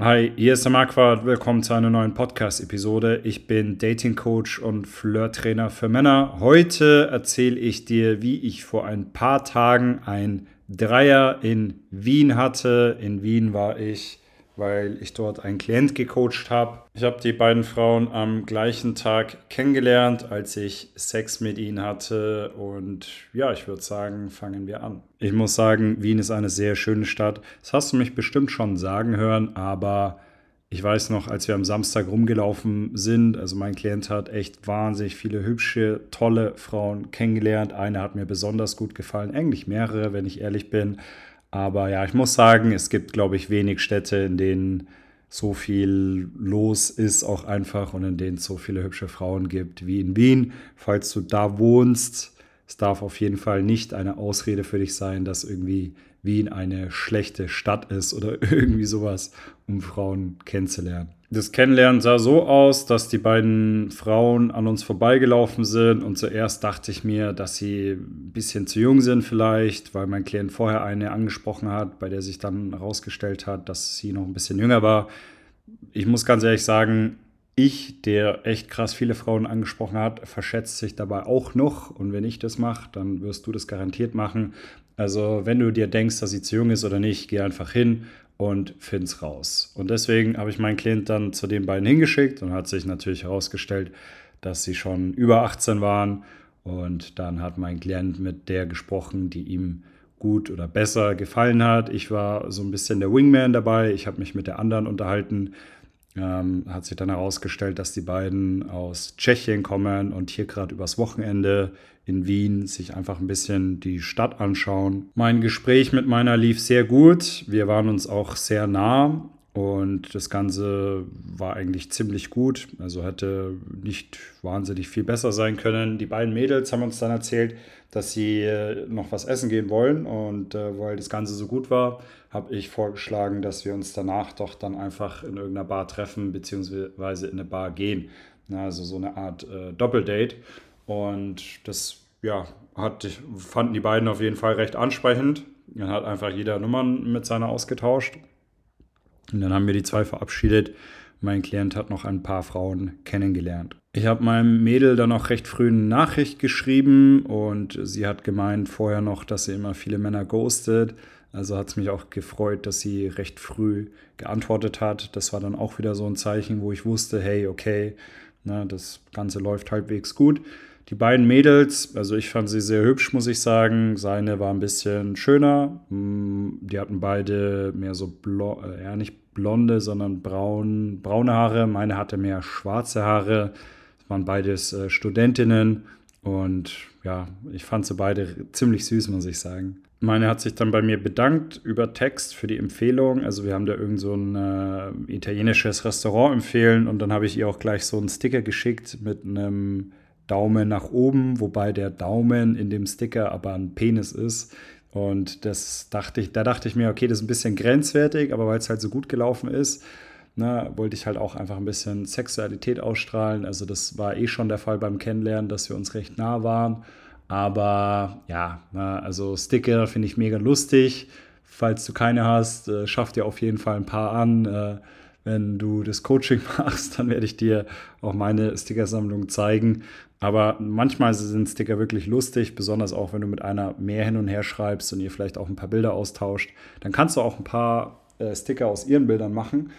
Hi, hier ist der Marquardt. Willkommen zu einer neuen Podcast-Episode. Ich bin Dating Coach und Flirt-Trainer für Männer. Heute erzähle ich dir, wie ich vor ein paar Tagen ein Dreier in Wien hatte. In Wien war ich weil ich dort einen Klient gecoacht habe. Ich habe die beiden Frauen am gleichen Tag kennengelernt, als ich Sex mit ihnen hatte. Und ja, ich würde sagen, fangen wir an. Ich muss sagen, Wien ist eine sehr schöne Stadt. Das hast du mich bestimmt schon sagen hören, aber ich weiß noch, als wir am Samstag rumgelaufen sind, also mein Klient hat echt wahnsinnig viele hübsche, tolle Frauen kennengelernt. Eine hat mir besonders gut gefallen, eigentlich mehrere, wenn ich ehrlich bin. Aber ja, ich muss sagen, es gibt, glaube ich, wenig Städte, in denen so viel los ist, auch einfach und in denen es so viele hübsche Frauen gibt wie in Wien. Falls du da wohnst, es darf auf jeden Fall nicht eine Ausrede für dich sein, dass irgendwie Wien eine schlechte Stadt ist oder irgendwie sowas, um Frauen kennenzulernen. Das Kennenlernen sah so aus, dass die beiden Frauen an uns vorbeigelaufen sind und zuerst dachte ich mir, dass sie ein bisschen zu jung sind vielleicht, weil mein Klient vorher eine angesprochen hat, bei der sich dann herausgestellt hat, dass sie noch ein bisschen jünger war. Ich muss ganz ehrlich sagen, ich, der echt krass viele Frauen angesprochen hat, verschätzt sich dabei auch noch. Und wenn ich das mache, dann wirst du das garantiert machen. Also wenn du dir denkst, dass sie zu jung ist oder nicht, geh einfach hin und find's raus. Und deswegen habe ich meinen Klient dann zu den beiden hingeschickt und hat sich natürlich herausgestellt, dass sie schon über 18 waren. Und dann hat mein Klient mit der gesprochen, die ihm gut oder besser gefallen hat. Ich war so ein bisschen der Wingman dabei. Ich habe mich mit der anderen unterhalten. Ähm, hat sich dann herausgestellt, dass die beiden aus Tschechien kommen und hier gerade übers Wochenende in Wien sich einfach ein bisschen die Stadt anschauen. Mein Gespräch mit meiner lief sehr gut. Wir waren uns auch sehr nah und das Ganze war eigentlich ziemlich gut. Also hätte nicht wahnsinnig viel besser sein können. Die beiden Mädels haben uns dann erzählt, dass sie äh, noch was essen gehen wollen. Und äh, weil das Ganze so gut war, habe ich vorgeschlagen, dass wir uns danach doch dann einfach in irgendeiner Bar treffen, beziehungsweise in eine Bar gehen. Also so eine Art äh, Doppeldate. Und das ja, hat, fanden die beiden auf jeden Fall recht ansprechend. Dann hat einfach jeder Nummern mit seiner ausgetauscht. Und dann haben wir die zwei verabschiedet. Mein Klient hat noch ein paar Frauen kennengelernt. Ich habe meinem Mädel dann auch recht früh eine Nachricht geschrieben und sie hat gemeint vorher noch, dass sie immer viele Männer ghostet. Also hat es mich auch gefreut, dass sie recht früh geantwortet hat. Das war dann auch wieder so ein Zeichen, wo ich wusste, hey, okay, na, das Ganze läuft halbwegs gut. Die beiden Mädels, also ich fand sie sehr hübsch, muss ich sagen. Seine war ein bisschen schöner. Mm, die hatten beide mehr so, blond, äh, ja, nicht blonde, sondern braun, braune Haare. Meine hatte mehr schwarze Haare. Das waren beides äh, Studentinnen. Und ja, ich fand sie beide ziemlich süß, muss ich sagen. Meine hat sich dann bei mir bedankt über Text für die Empfehlung. Also wir haben da irgend so ein äh, italienisches Restaurant empfehlen und dann habe ich ihr auch gleich so einen Sticker geschickt mit einem Daumen nach oben, wobei der Daumen in dem Sticker aber ein Penis ist. Und das dachte ich, da dachte ich mir, okay, das ist ein bisschen grenzwertig, aber weil es halt so gut gelaufen ist, ne, wollte ich halt auch einfach ein bisschen Sexualität ausstrahlen. Also das war eh schon der Fall beim Kennenlernen, dass wir uns recht nah waren. Aber ja, also Sticker finde ich mega lustig. Falls du keine hast, äh, schaff dir auf jeden Fall ein paar an. Äh, wenn du das Coaching machst, dann werde ich dir auch meine Stickersammlung zeigen. Aber manchmal sind Sticker wirklich lustig, besonders auch wenn du mit einer mehr hin und her schreibst und ihr vielleicht auch ein paar Bilder austauscht. Dann kannst du auch ein paar äh, Sticker aus ihren Bildern machen.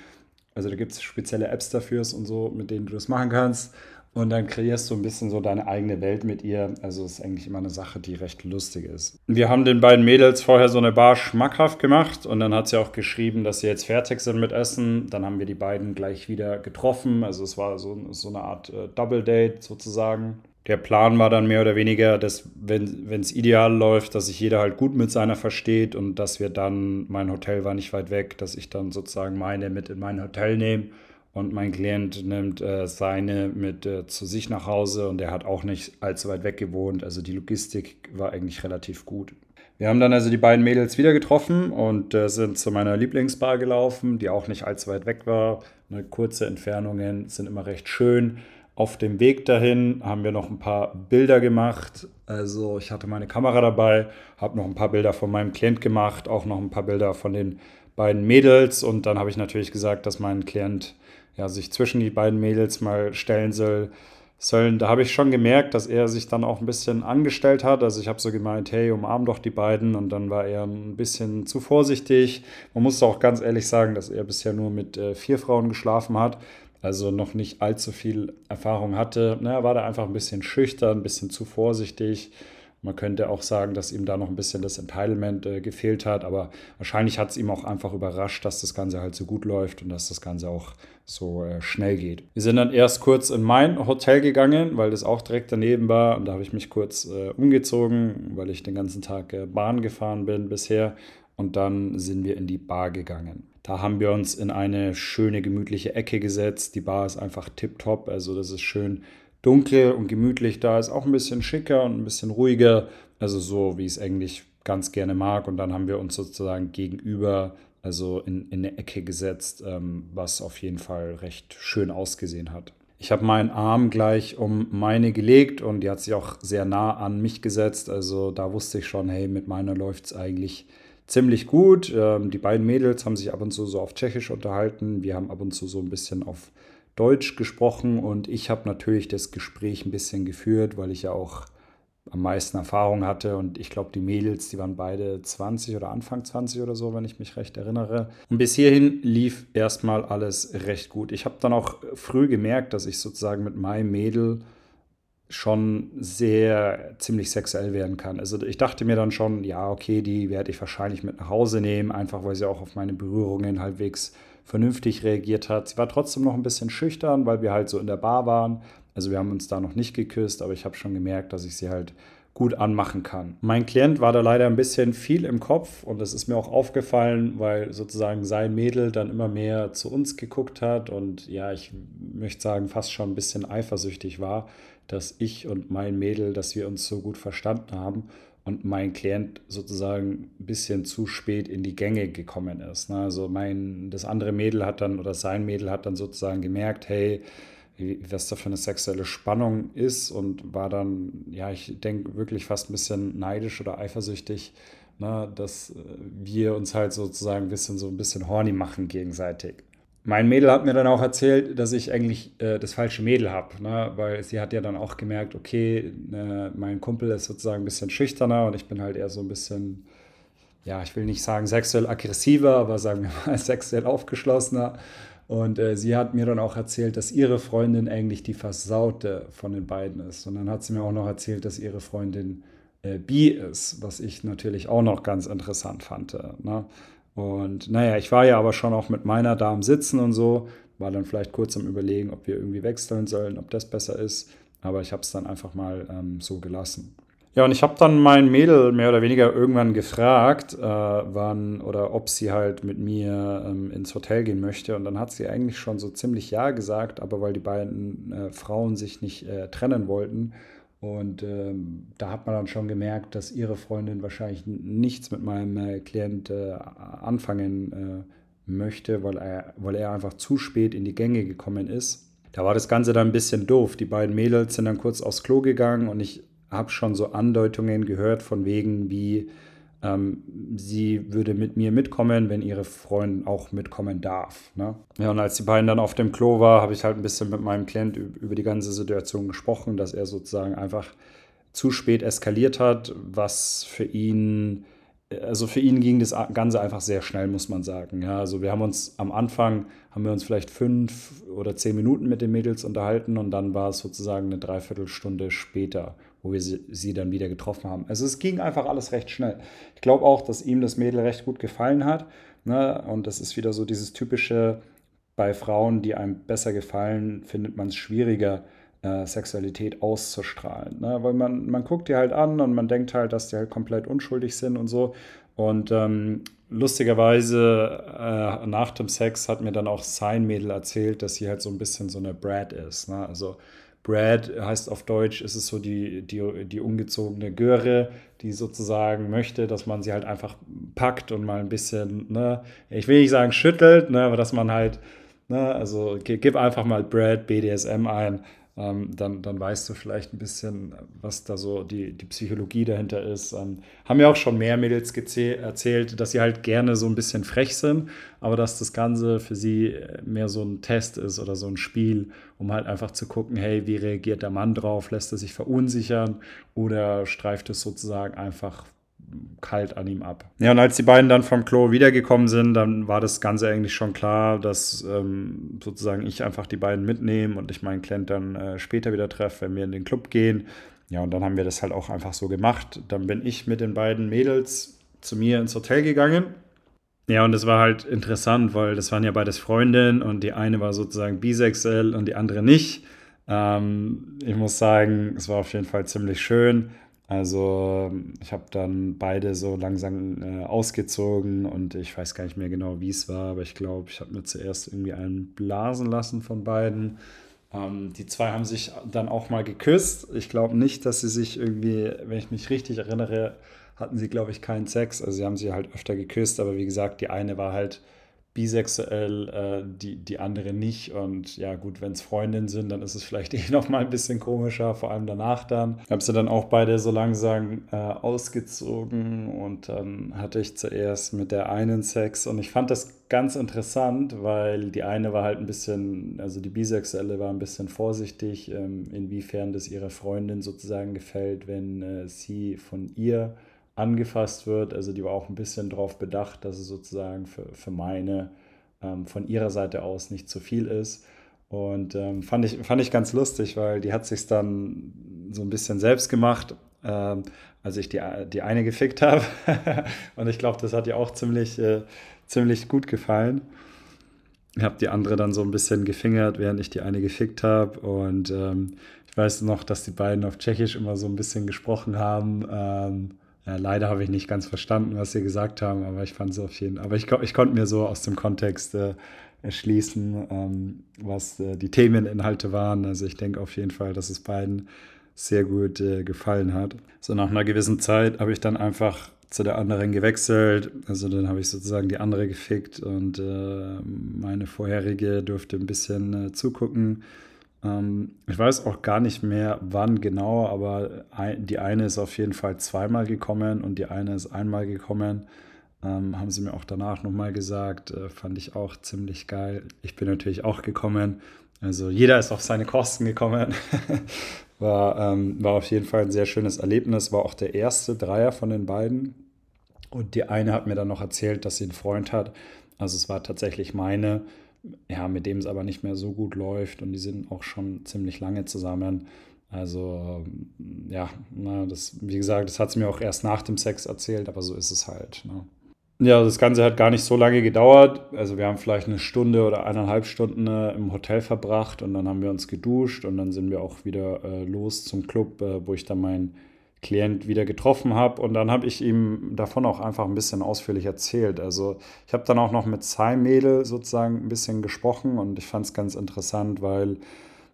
Also da gibt es spezielle Apps dafür und so, mit denen du das machen kannst. Und dann kreierst du ein bisschen so deine eigene Welt mit ihr. Also ist eigentlich immer eine Sache, die recht lustig ist. Wir haben den beiden Mädels vorher so eine Bar schmackhaft gemacht und dann hat sie auch geschrieben, dass sie jetzt fertig sind mit Essen. Dann haben wir die beiden gleich wieder getroffen. Also es war so, so eine Art äh, Double Date sozusagen. Der Plan war dann mehr oder weniger, dass wenn es ideal läuft, dass sich jeder halt gut mit seiner versteht und dass wir dann, mein Hotel war nicht weit weg, dass ich dann sozusagen meine mit in mein Hotel nehme und mein Klient nimmt äh, seine mit äh, zu sich nach Hause und er hat auch nicht allzu weit weg gewohnt. Also die Logistik war eigentlich relativ gut. Wir haben dann also die beiden Mädels wieder getroffen und äh, sind zu meiner Lieblingsbar gelaufen, die auch nicht allzu weit weg war. Eine kurze Entfernungen sind immer recht schön. Auf dem Weg dahin haben wir noch ein paar Bilder gemacht. Also ich hatte meine Kamera dabei, habe noch ein paar Bilder von meinem Klient gemacht, auch noch ein paar Bilder von den beiden Mädels und dann habe ich natürlich gesagt, dass mein Klient ja, sich zwischen die beiden Mädels mal stellen soll. Sollen, da habe ich schon gemerkt, dass er sich dann auch ein bisschen angestellt hat. Also ich habe so gemeint, hey, umarm doch die beiden und dann war er ein bisschen zu vorsichtig. Man muss auch ganz ehrlich sagen, dass er bisher nur mit äh, vier Frauen geschlafen hat, also noch nicht allzu viel Erfahrung hatte. Na, er war da einfach ein bisschen schüchtern, ein bisschen zu vorsichtig. Man könnte auch sagen, dass ihm da noch ein bisschen das Entitlement äh, gefehlt hat, aber wahrscheinlich hat es ihm auch einfach überrascht, dass das Ganze halt so gut läuft und dass das Ganze auch so äh, schnell geht. Wir sind dann erst kurz in mein Hotel gegangen, weil das auch direkt daneben war und da habe ich mich kurz äh, umgezogen, weil ich den ganzen Tag äh, Bahn gefahren bin bisher und dann sind wir in die Bar gegangen. Da haben wir uns in eine schöne, gemütliche Ecke gesetzt. Die Bar ist einfach tipptopp, also das ist schön dunkel und gemütlich da, ist auch ein bisschen schicker und ein bisschen ruhiger, also so, wie ich es eigentlich ganz gerne mag. Und dann haben wir uns sozusagen gegenüber, also in, in eine Ecke gesetzt, ähm, was auf jeden Fall recht schön ausgesehen hat. Ich habe meinen Arm gleich um meine gelegt und die hat sich auch sehr nah an mich gesetzt. Also da wusste ich schon, hey, mit meiner läuft es eigentlich ziemlich gut. Ähm, die beiden Mädels haben sich ab und zu so auf Tschechisch unterhalten. Wir haben ab und zu so ein bisschen auf Deutsch gesprochen und ich habe natürlich das Gespräch ein bisschen geführt, weil ich ja auch am meisten Erfahrung hatte und ich glaube, die Mädels, die waren beide 20 oder Anfang 20 oder so, wenn ich mich recht erinnere. Und bis hierhin lief erstmal alles recht gut. Ich habe dann auch früh gemerkt, dass ich sozusagen mit meinem Mädel schon sehr ziemlich sexuell werden kann. Also ich dachte mir dann schon, ja, okay, die werde ich wahrscheinlich mit nach Hause nehmen, einfach weil sie auch auf meine Berührungen halbwegs vernünftig reagiert hat. Sie war trotzdem noch ein bisschen schüchtern, weil wir halt so in der Bar waren. Also wir haben uns da noch nicht geküsst, aber ich habe schon gemerkt, dass ich sie halt gut anmachen kann. Mein Klient war da leider ein bisschen viel im Kopf und das ist mir auch aufgefallen, weil sozusagen sein Mädel dann immer mehr zu uns geguckt hat und ja, ich möchte sagen, fast schon ein bisschen eifersüchtig war, dass ich und mein Mädel, dass wir uns so gut verstanden haben und mein Klient sozusagen ein bisschen zu spät in die Gänge gekommen ist. Ne? Also mein, das andere Mädel hat dann oder sein Mädel hat dann sozusagen gemerkt, hey, was da für eine sexuelle Spannung ist und war dann, ja, ich denke wirklich fast ein bisschen neidisch oder eifersüchtig, ne, dass wir uns halt sozusagen ein bisschen so ein bisschen horny machen gegenseitig mein Mädel hat mir dann auch erzählt, dass ich eigentlich äh, das falsche Mädel habe, ne? weil sie hat ja dann auch gemerkt, okay, äh, mein Kumpel ist sozusagen ein bisschen schüchterner und ich bin halt eher so ein bisschen, ja, ich will nicht sagen sexuell aggressiver, aber sagen wir mal sexuell aufgeschlossener. Und äh, sie hat mir dann auch erzählt, dass ihre Freundin eigentlich die Versaute von den beiden ist. Und dann hat sie mir auch noch erzählt, dass ihre Freundin äh, bi ist, was ich natürlich auch noch ganz interessant fand. Ne? Und naja, ich war ja aber schon auch mit meiner da am Sitzen und so, war dann vielleicht kurz am Überlegen, ob wir irgendwie wechseln sollen, ob das besser ist. Aber ich habe es dann einfach mal ähm, so gelassen. Ja, und ich habe dann mein Mädel mehr oder weniger irgendwann gefragt, äh, wann oder ob sie halt mit mir ähm, ins Hotel gehen möchte. Und dann hat sie eigentlich schon so ziemlich ja gesagt, aber weil die beiden äh, Frauen sich nicht äh, trennen wollten, und ähm, da hat man dann schon gemerkt, dass ihre Freundin wahrscheinlich nichts mit meinem äh, Klient äh, anfangen äh, möchte, weil er, weil er einfach zu spät in die Gänge gekommen ist. Da war das Ganze dann ein bisschen doof. Die beiden Mädels sind dann kurz aufs Klo gegangen und ich habe schon so Andeutungen gehört von wegen, wie sie würde mit mir mitkommen, wenn ihre Freundin auch mitkommen darf. Ne? Ja, und als die beiden dann auf dem Klo war, habe ich halt ein bisschen mit meinem Klient über die ganze Situation gesprochen, dass er sozusagen einfach zu spät eskaliert hat, was für ihn, also für ihn ging das Ganze einfach sehr schnell, muss man sagen. Ja, also wir haben uns am Anfang, haben wir uns vielleicht fünf oder zehn Minuten mit den Mädels unterhalten und dann war es sozusagen eine Dreiviertelstunde später, wo wir sie, sie dann wieder getroffen haben. Also es ging einfach alles recht schnell. Ich glaube auch, dass ihm das Mädel recht gut gefallen hat. Ne? Und das ist wieder so dieses typische, bei Frauen, die einem besser gefallen, findet man es schwieriger, äh, Sexualität auszustrahlen. Ne? Weil man, man guckt die halt an und man denkt halt, dass die halt komplett unschuldig sind und so. Und ähm, lustigerweise äh, nach dem Sex hat mir dann auch sein Mädel erzählt, dass sie halt so ein bisschen so eine Brad ist. Ne? Also Brad heißt auf Deutsch, ist es so die, die, die ungezogene Göre, die sozusagen möchte, dass man sie halt einfach packt und mal ein bisschen, ne, ich will nicht sagen schüttelt, ne, aber dass man halt, ne, also gib einfach mal Brad BDSM ein ähm, dann, dann weißt du vielleicht ein bisschen, was da so die, die Psychologie dahinter ist. Ähm, haben ja auch schon mehr Mädels erzählt, dass sie halt gerne so ein bisschen frech sind, aber dass das Ganze für sie mehr so ein Test ist oder so ein Spiel, um halt einfach zu gucken, hey, wie reagiert der Mann drauf? Lässt er sich verunsichern oder streift es sozusagen einfach kalt an ihm ab. Ja, und als die beiden dann vom Klo wiedergekommen sind, dann war das Ganze eigentlich schon klar, dass ähm, sozusagen ich einfach die beiden mitnehme und ich meinen Client dann äh, später wieder treffe, wenn wir in den Club gehen. Ja, und dann haben wir das halt auch einfach so gemacht. Dann bin ich mit den beiden Mädels zu mir ins Hotel gegangen. Ja, und das war halt interessant, weil das waren ja beides Freundinnen und die eine war sozusagen bisexuell und die andere nicht. Ähm, ich muss sagen, es war auf jeden Fall ziemlich schön. Also ich habe dann beide so langsam äh, ausgezogen und ich weiß gar nicht mehr genau, wie es war, aber ich glaube, ich habe mir zuerst irgendwie einen blasen lassen von beiden. Ähm, die zwei haben sich dann auch mal geküsst. Ich glaube nicht, dass sie sich irgendwie, wenn ich mich richtig erinnere, hatten sie, glaube ich, keinen Sex. Also sie haben sie halt öfter geküsst, aber wie gesagt, die eine war halt bisexuell, äh, die, die andere nicht. Und ja, gut, wenn es Freundinnen sind, dann ist es vielleicht eh noch mal ein bisschen komischer, vor allem danach dann. Ich habe sie dann auch beide so langsam äh, ausgezogen und dann hatte ich zuerst mit der einen Sex und ich fand das ganz interessant, weil die eine war halt ein bisschen, also die bisexuelle war ein bisschen vorsichtig, ähm, inwiefern das ihrer Freundin sozusagen gefällt, wenn äh, sie von ihr angefasst wird. Also die war auch ein bisschen darauf bedacht, dass es sozusagen für, für meine ähm, von ihrer Seite aus nicht zu viel ist. Und ähm, fand, ich, fand ich ganz lustig, weil die hat sich dann so ein bisschen selbst gemacht, ähm, als ich die, die eine gefickt habe. und ich glaube, das hat ihr auch ziemlich, äh, ziemlich gut gefallen. Ich habe die andere dann so ein bisschen gefingert, während ich die eine gefickt habe. Und ähm, ich weiß noch, dass die beiden auf Tschechisch immer so ein bisschen gesprochen haben. Ähm, ja, leider habe ich nicht ganz verstanden, was sie gesagt haben, aber ich fand es auf jeden Fall. Aber ich, ich konnte mir so aus dem Kontext äh, erschließen, ähm, was äh, die Themeninhalte waren. Also ich denke auf jeden Fall, dass es beiden sehr gut äh, gefallen hat. So nach einer gewissen Zeit habe ich dann einfach zu der anderen gewechselt. Also dann habe ich sozusagen die andere gefickt und äh, meine vorherige durfte ein bisschen äh, zugucken. Ähm, ich weiß auch gar nicht mehr, wann genau, aber die eine ist auf jeden Fall zweimal gekommen und die eine ist einmal gekommen. Ähm, haben sie mir auch danach nochmal gesagt. Äh, fand ich auch ziemlich geil. Ich bin natürlich auch gekommen. Also jeder ist auf seine Kosten gekommen. war, ähm, war auf jeden Fall ein sehr schönes Erlebnis. War auch der erste Dreier von den beiden. Und die eine hat mir dann noch erzählt, dass sie einen Freund hat. Also es war tatsächlich meine ja, mit dem es aber nicht mehr so gut läuft und die sind auch schon ziemlich lange zusammen. Also ja, na, das, wie gesagt, das hat sie mir auch erst nach dem Sex erzählt, aber so ist es halt. Ne? Ja, das Ganze hat gar nicht so lange gedauert. Also wir haben vielleicht eine Stunde oder eineinhalb Stunden äh, im Hotel verbracht und dann haben wir uns geduscht und dann sind wir auch wieder äh, los zum Club, äh, wo ich dann mein Klient wieder getroffen habe. Und dann habe ich ihm davon auch einfach ein bisschen ausführlich erzählt. Also ich habe dann auch noch mit zwei Mädel sozusagen ein bisschen gesprochen und ich fand es ganz interessant, weil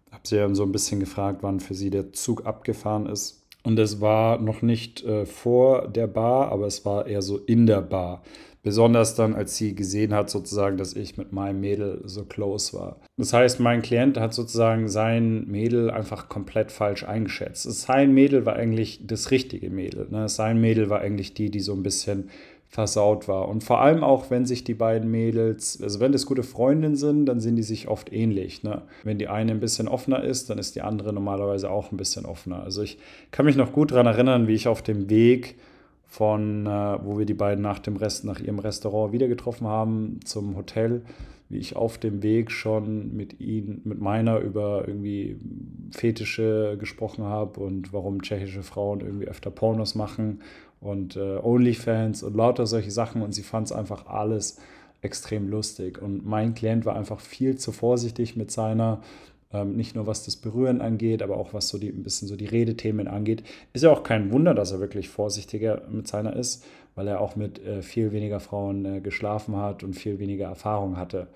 ich habe sie dann so ein bisschen gefragt, wann für sie der Zug abgefahren ist. Und es war noch nicht äh, vor der Bar, aber es war eher so in der Bar. Besonders dann, als sie gesehen hat, sozusagen, dass ich mit meinem Mädel so close war. Das heißt, mein Klient hat sozusagen sein Mädel einfach komplett falsch eingeschätzt. Sein Mädel war eigentlich das richtige Mädel. Ne? Sein Mädel war eigentlich die, die so ein bisschen versaut war. Und vor allem auch, wenn sich die beiden Mädels, also wenn das gute Freundinnen sind, dann sind die sich oft ähnlich. Ne? Wenn die eine ein bisschen offener ist, dann ist die andere normalerweise auch ein bisschen offener. Also ich kann mich noch gut daran erinnern, wie ich auf dem Weg von, äh, wo wir die beiden nach dem Rest, nach ihrem Restaurant wieder getroffen haben, zum Hotel, wie ich auf dem Weg schon mit ihnen, mit meiner über irgendwie Fetische gesprochen habe und warum tschechische Frauen irgendwie öfter Pornos machen und äh, Onlyfans und lauter solche Sachen und sie fand es einfach alles extrem lustig. Und mein Klient war einfach viel zu vorsichtig mit seiner ähm, nicht nur was das Berühren angeht, aber auch was so die, ein bisschen so die Redethemen angeht. Ist ja auch kein Wunder, dass er wirklich vorsichtiger mit seiner ist, weil er auch mit äh, viel weniger Frauen äh, geschlafen hat und viel weniger Erfahrung hatte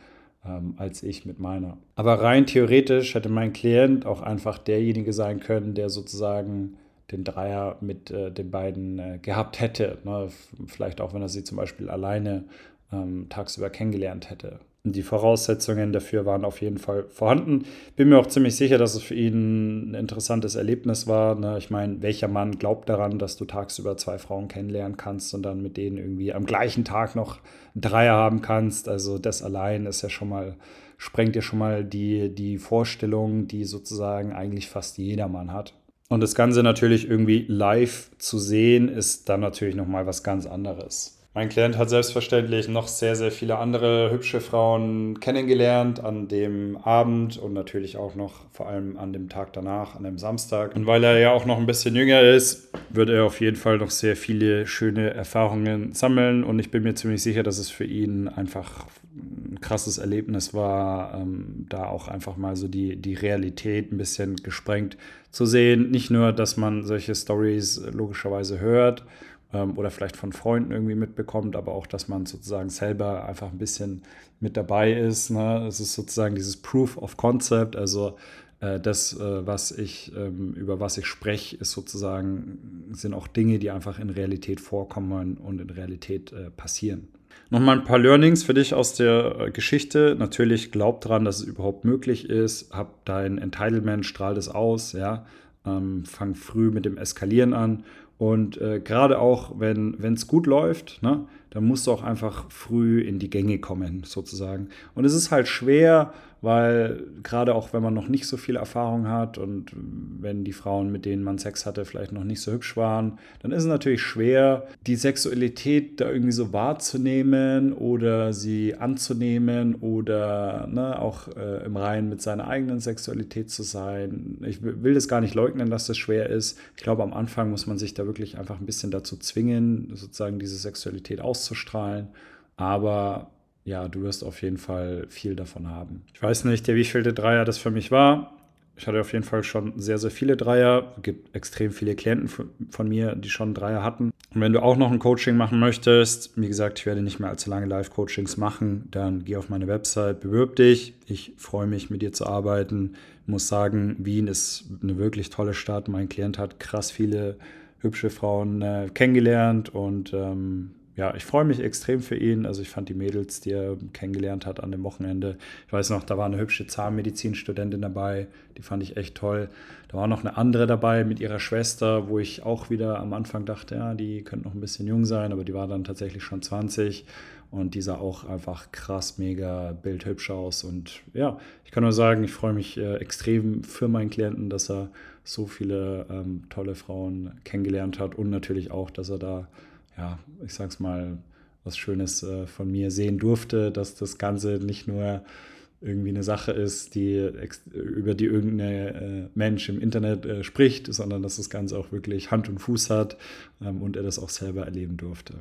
ähm, als ich mit meiner. Aber rein theoretisch hätte mein Klient auch einfach derjenige sein können, der sozusagen den Dreier mit äh, den beiden äh, gehabt hätte. Ne? Vielleicht auch, wenn er sie zum Beispiel alleine ähm, tagsüber kennengelernt hätte. Die Voraussetzungen dafür waren auf jeden Fall vorhanden. Bin mir auch ziemlich sicher, dass es für ihn ein interessantes Erlebnis war. Ne? Ich meine, welcher Mann glaubt daran, dass du tagsüber zwei Frauen kennenlernen kannst und dann mit denen irgendwie am gleichen Tag noch einen Dreier haben kannst? Also das allein ist ja schon mal, sprengt ja schon mal die, die Vorstellung, die sozusagen eigentlich fast jeder Mann hat. Und das Ganze natürlich irgendwie live zu sehen, ist dann natürlich nochmal was ganz anderes. Mein Klient hat selbstverständlich noch sehr, sehr viele andere hübsche Frauen kennengelernt an dem Abend und natürlich auch noch vor allem an dem Tag danach, an dem Samstag. Und weil er ja auch noch ein bisschen jünger ist, wird er auf jeden Fall noch sehr viele schöne Erfahrungen sammeln und ich bin mir ziemlich sicher, dass es für ihn einfach ein krasses Erlebnis war, ähm, da auch einfach mal so die, die Realität ein bisschen gesprengt zu sehen. Nicht nur, dass man solche Stories logischerweise hört, oder vielleicht von Freunden irgendwie mitbekommt, aber auch, dass man sozusagen selber einfach ein bisschen mit dabei ist. Ne? Es ist sozusagen dieses Proof of Concept, also äh, das, äh, was ich, ähm, über was ich spreche, ist sozusagen, sind auch Dinge, die einfach in Realität vorkommen und in Realität äh, passieren. Nochmal ein paar Learnings für dich aus der äh, Geschichte. Natürlich glaub dran, dass es überhaupt möglich ist. Hab dein Entitlement, strahl das aus, ja. Ähm, fang früh mit dem Eskalieren an und äh, gerade auch, wenn es gut läuft, ne, dann musst du auch einfach früh in die Gänge kommen, sozusagen. Und es ist halt schwer, weil gerade auch wenn man noch nicht so viel Erfahrung hat und wenn die Frauen, mit denen man Sex hatte, vielleicht noch nicht so hübsch waren, dann ist es natürlich schwer, die Sexualität da irgendwie so wahrzunehmen oder sie anzunehmen oder ne, auch äh, im Reinen mit seiner eigenen Sexualität zu sein. Ich will das gar nicht leugnen, dass das schwer ist. Ich glaube, am Anfang muss man sich da wirklich einfach ein bisschen dazu zwingen, sozusagen diese Sexualität auszustrahlen. Aber ja, du wirst auf jeden Fall viel davon haben. Ich weiß nicht, der wievielte Dreier das für mich war. Ich hatte auf jeden Fall schon sehr, sehr viele Dreier. Es gibt extrem viele Klienten von mir, die schon Dreier hatten. Und wenn du auch noch ein Coaching machen möchtest, wie gesagt, ich werde nicht mehr allzu lange Live-Coachings machen, dann geh auf meine Website, bewirb dich. Ich freue mich, mit dir zu arbeiten. Ich muss sagen, Wien ist eine wirklich tolle Stadt. Mein Klient hat krass viele hübsche Frauen äh, kennengelernt und ähm, ja, ich freue mich extrem für ihn. Also ich fand die Mädels, die er kennengelernt hat an dem Wochenende. Ich weiß noch, da war eine hübsche Zahnmedizinstudentin dabei, die fand ich echt toll. Da war noch eine andere dabei mit ihrer Schwester, wo ich auch wieder am Anfang dachte, ja, die könnte noch ein bisschen jung sein, aber die war dann tatsächlich schon 20 und die sah auch einfach krass, mega bildhübsch aus. Und ja, ich kann nur sagen, ich freue mich äh, extrem für meinen Klienten, dass er so viele ähm, tolle Frauen kennengelernt hat und natürlich auch, dass er da ja, ich sag's mal, was Schönes äh, von mir sehen durfte, dass das Ganze nicht nur irgendwie eine Sache ist, die über die irgendein äh, Mensch im Internet äh, spricht, sondern dass das Ganze auch wirklich Hand und Fuß hat ähm, und er das auch selber erleben durfte.